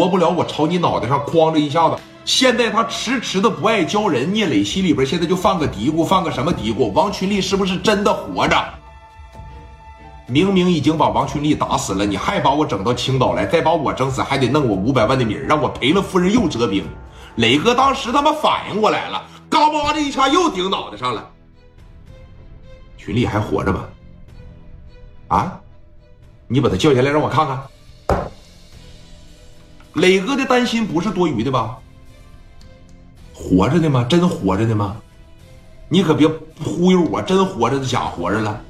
活不了，我朝你脑袋上哐的一下子。现在他迟迟的不爱交人，聂磊心里边现在就犯个嘀咕，犯个什么嘀咕？王群力是不是真的活着？明明已经把王群力打死了，你还把我整到青岛来，再把我整死，还得弄我五百万的米让我赔了夫人又折兵。磊哥当时他妈反应过来了，嘎巴的一下又顶脑袋上了。群力还活着吗？啊？你把他叫下来让我看看。磊哥的担心不是多余的吧？活着呢吗？真活着呢吗？你可别忽悠我，真活着的假活着了。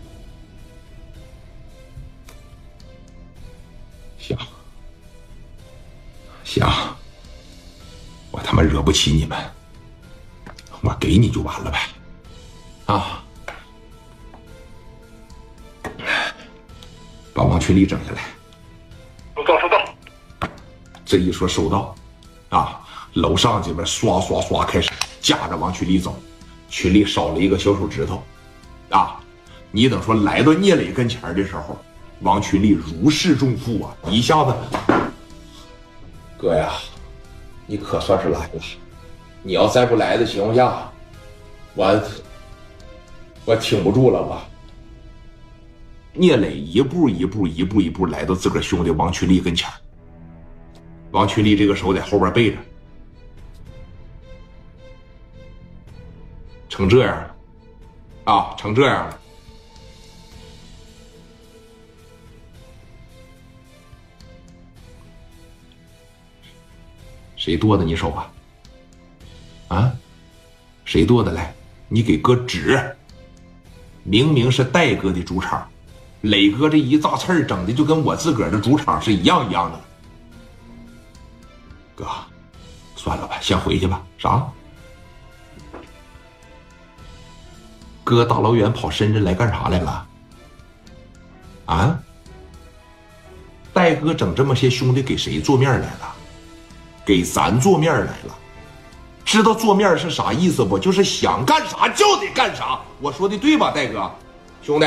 行，行，我他妈惹不起你们，我给你就完了呗，啊！把王群力整下来。这一说收到，啊，楼上这边刷刷刷开始架着王群力走，群里少了一个小手指头，啊，你等说来到聂磊跟前的时候，王群力如释重负啊，一下子，哥呀，你可算是来了，你要再不来的情况下，我我挺不住了我。聂磊一步一步、一步一步来到自个儿兄弟王群力跟前王群力这个手在后边背着，成这样了，啊，成这样了。谁剁的你手啊？啊？谁剁的？来，你给哥指。明明是戴哥的主场。磊哥这一炸刺儿整的就跟我自个儿的主场是一样一样的。哥，算了吧，先回去吧。啥？哥大老远跑深圳来干啥来了？啊？戴哥整这么些兄弟给谁做面来了？给咱做面来了。知道做面是啥意思不？就是想干啥就得干啥。我说的对吧，戴哥？兄弟。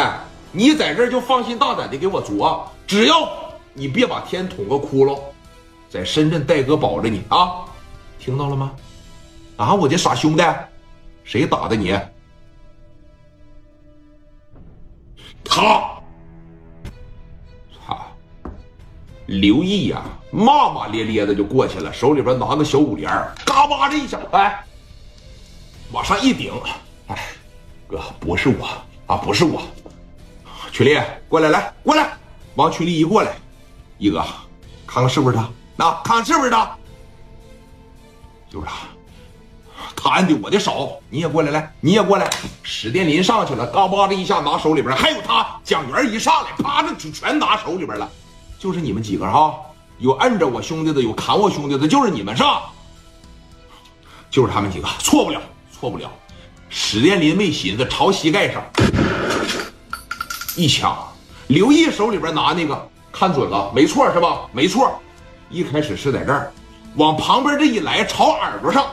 你在这儿就放心大胆的给我做，只要你别把天捅个窟窿，在深圳戴哥保着你啊，听到了吗？啊，我的傻兄弟，谁打的你？他，操！刘毅呀，骂骂咧咧的就过去了，手里边拿个小五连，嘎巴这一下，哎，往上一顶，哎，哥，不是我啊，不是我。群力，过来，来过来。王群力一过来，一哥，看看是不是他？那看是不是他？就是他。他按的我的手，你也过来，来，你也过来。史殿林上去了，嘎巴的一下拿手里边，还有他蒋元一上来，啪的就全拿手里边了。就是你们几个哈，有摁着我兄弟的，有砍我兄弟的，就是你们是吧？就是他们几个，错不了，错不了。史殿林没寻思，朝膝盖上。一枪，刘毅手里边拿那个看准了，没错是吧？没错，一开始是在这儿，往旁边这一来，朝耳朵上